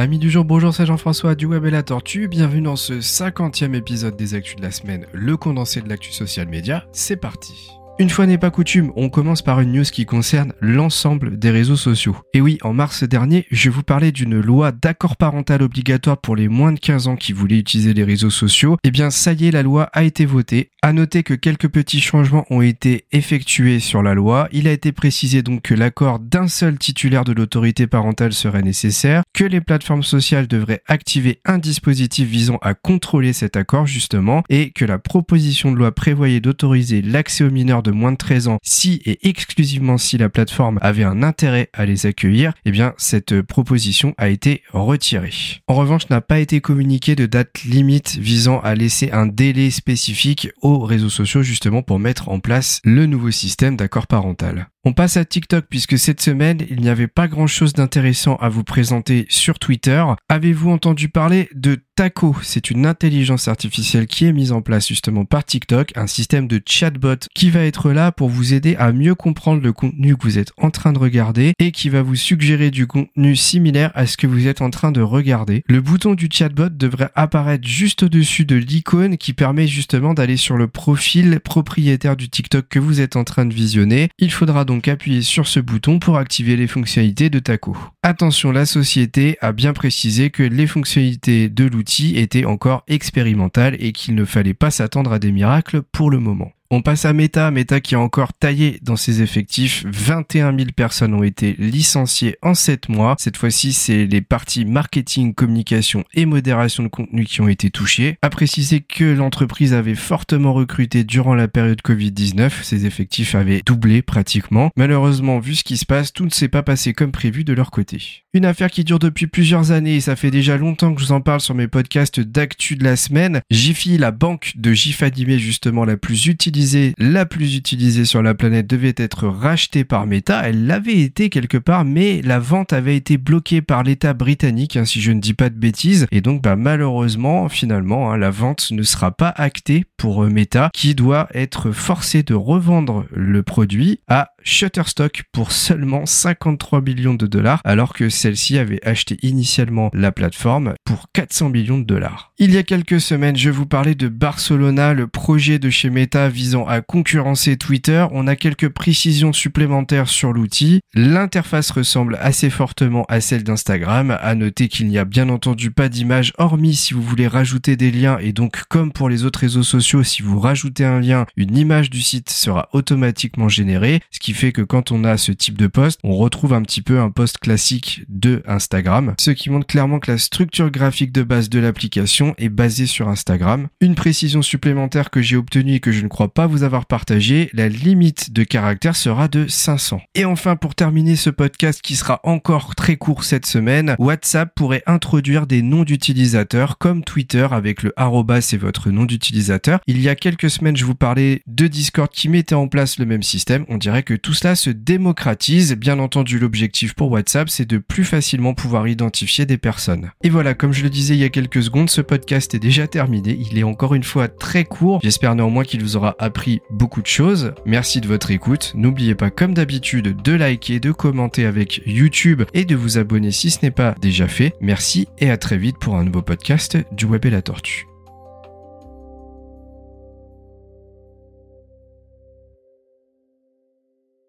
Amis du jour, bonjour, c'est Jean-François du Web et la Tortue. Bienvenue dans ce 50e épisode des Actus de la semaine, le condensé de l'actu social média. C'est parti. Une fois n'est pas coutume, on commence par une news qui concerne l'ensemble des réseaux sociaux. Et oui, en mars dernier, je vous parlais d'une loi d'accord parental obligatoire pour les moins de 15 ans qui voulaient utiliser les réseaux sociaux. Eh bien, ça y est, la loi a été votée. À noter que quelques petits changements ont été effectués sur la loi. Il a été précisé donc que l'accord d'un seul titulaire de l'autorité parentale serait nécessaire, que les plateformes sociales devraient activer un dispositif visant à contrôler cet accord justement, et que la proposition de loi prévoyait d'autoriser l'accès aux mineurs de moins de 13 ans si et exclusivement si la plateforme avait un intérêt à les accueillir, eh bien cette proposition a été retirée. En revanche, n'a pas été communiqué de date limite visant à laisser un délai spécifique aux réseaux sociaux justement pour mettre en place le nouveau système d'accord parental. On passe à TikTok puisque cette semaine, il n'y avait pas grand chose d'intéressant à vous présenter sur Twitter. Avez-vous entendu parler de Taco? C'est une intelligence artificielle qui est mise en place justement par TikTok, un système de chatbot qui va être là pour vous aider à mieux comprendre le contenu que vous êtes en train de regarder et qui va vous suggérer du contenu similaire à ce que vous êtes en train de regarder. Le bouton du chatbot devrait apparaître juste au-dessus de l'icône qui permet justement d'aller sur le profil propriétaire du TikTok que vous êtes en train de visionner. Il faudra donc appuyer sur ce bouton pour activer les fonctionnalités de Taco. Attention, la société a bien précisé que les fonctionnalités de l'outil étaient encore expérimentales et qu'il ne fallait pas s'attendre à des miracles pour le moment. On passe à Meta, Meta qui a encore taillé dans ses effectifs. 21 000 personnes ont été licenciées en 7 mois. Cette fois-ci, c'est les parties marketing, communication et modération de contenu qui ont été touchées. A préciser que l'entreprise avait fortement recruté durant la période Covid-19. Ses effectifs avaient doublé pratiquement. Malheureusement, vu ce qui se passe, tout ne s'est pas passé comme prévu de leur côté. Une affaire qui dure depuis plusieurs années et ça fait déjà longtemps que je vous en parle sur mes podcasts d'actu de la semaine. Jiffy, la banque de GIF animé justement la plus utilisée la plus utilisée sur la planète, devait être rachetée par Meta. Elle l'avait été quelque part, mais la vente avait été bloquée par l'État britannique, hein, si je ne dis pas de bêtises. Et donc, bah, malheureusement, finalement, hein, la vente ne sera pas actée pour euh, Meta, qui doit être forcé de revendre le produit à Shutterstock pour seulement 53 millions de dollars, alors que celle-ci avait acheté initialement la plateforme pour 400 millions de dollars. Il y a quelques semaines, je vous parlais de Barcelona, le projet de chez Meta visant à concurrencer Twitter. On a quelques précisions supplémentaires sur l'outil. L'interface ressemble assez fortement à celle d'Instagram. À noter qu'il n'y a bien entendu pas d'image, hormis si vous voulez rajouter des liens et donc comme pour les autres réseaux sociaux, si vous rajoutez un lien, une image du site sera automatiquement générée, fait que quand on a ce type de post, on retrouve un petit peu un post classique de Instagram, ce qui montre clairement que la structure graphique de base de l'application est basée sur Instagram. Une précision supplémentaire que j'ai obtenue et que je ne crois pas vous avoir partagé, la limite de caractère sera de 500. Et enfin, pour terminer ce podcast qui sera encore très court cette semaine, WhatsApp pourrait introduire des noms d'utilisateurs comme Twitter avec le arrobas et votre nom d'utilisateur. Il y a quelques semaines, je vous parlais de Discord qui mettait en place le même système. On dirait que tout cela se démocratise. Bien entendu, l'objectif pour WhatsApp, c'est de plus facilement pouvoir identifier des personnes. Et voilà, comme je le disais il y a quelques secondes, ce podcast est déjà terminé. Il est encore une fois très court. J'espère néanmoins qu'il vous aura appris beaucoup de choses. Merci de votre écoute. N'oubliez pas, comme d'habitude, de liker, de commenter avec YouTube et de vous abonner si ce n'est pas déjà fait. Merci et à très vite pour un nouveau podcast du Web et la Tortue.